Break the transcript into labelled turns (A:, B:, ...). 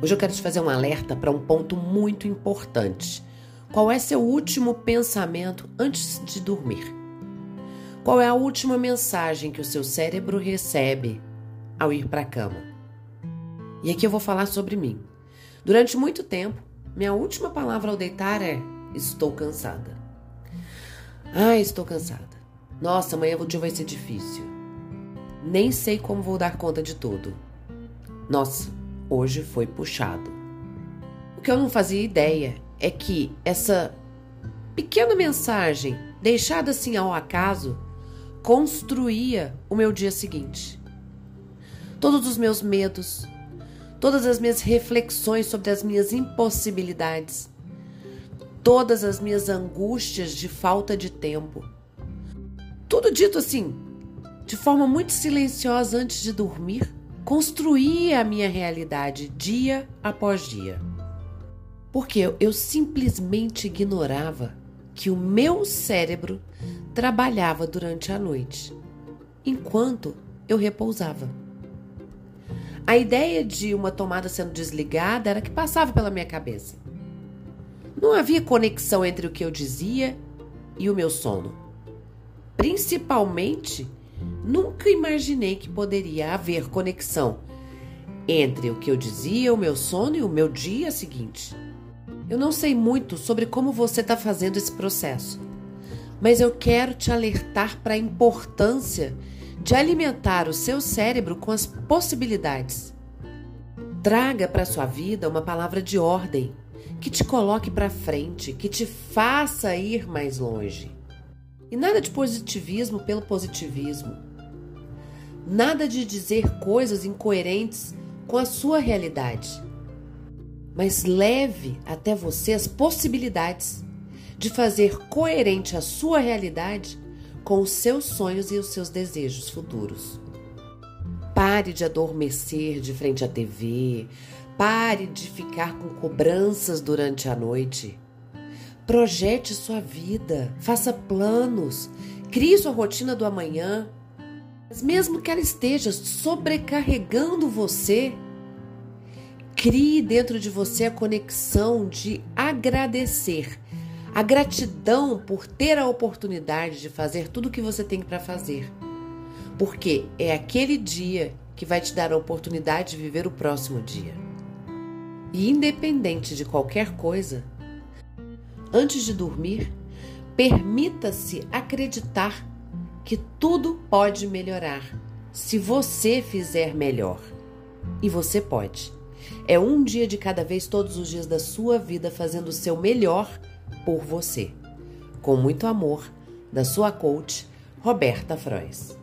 A: Hoje eu quero te fazer um alerta para um ponto muito importante. Qual é seu último pensamento antes de dormir? Qual é a última mensagem que o seu cérebro recebe ao ir para a cama? E aqui eu vou falar sobre mim. Durante muito tempo, minha última palavra ao deitar é: estou cansada. Ah, estou cansada. Nossa, amanhã o dia vai ser difícil. Nem sei como vou dar conta de tudo. Nossa, hoje foi puxado. O que eu não fazia ideia é que essa pequena mensagem, deixada assim ao acaso, construía o meu dia seguinte. Todos os meus medos, todas as minhas reflexões sobre as minhas impossibilidades, todas as minhas angústias de falta de tempo. Tudo dito assim, de forma muito silenciosa antes de dormir, construía a minha realidade dia após dia. Porque eu simplesmente ignorava que o meu cérebro trabalhava durante a noite, enquanto eu repousava. A ideia de uma tomada sendo desligada era que passava pela minha cabeça. Não havia conexão entre o que eu dizia e o meu sono. Principalmente Nunca imaginei que poderia haver conexão entre o que eu dizia, o meu sono e o meu dia seguinte. Eu não sei muito sobre como você está fazendo esse processo, mas eu quero te alertar para a importância de alimentar o seu cérebro com as possibilidades. Traga para sua vida uma palavra de ordem que te coloque para frente, que te faça ir mais longe. E nada de positivismo pelo positivismo. Nada de dizer coisas incoerentes com a sua realidade. Mas leve até você as possibilidades de fazer coerente a sua realidade com os seus sonhos e os seus desejos futuros. Pare de adormecer de frente à TV. Pare de ficar com cobranças durante a noite. Projete sua vida, faça planos, crie sua rotina do amanhã mas mesmo que ela esteja sobrecarregando você, crie dentro de você a conexão de agradecer, a gratidão por ter a oportunidade de fazer tudo o que você tem para fazer. Porque é aquele dia que vai te dar a oportunidade de viver o próximo dia. E independente de qualquer coisa, antes de dormir, permita-se acreditar que tudo pode melhorar se você fizer melhor. E você pode. É um dia de cada vez, todos os dias da sua vida, fazendo o seu melhor por você. Com muito amor, da sua coach, Roberta Frois.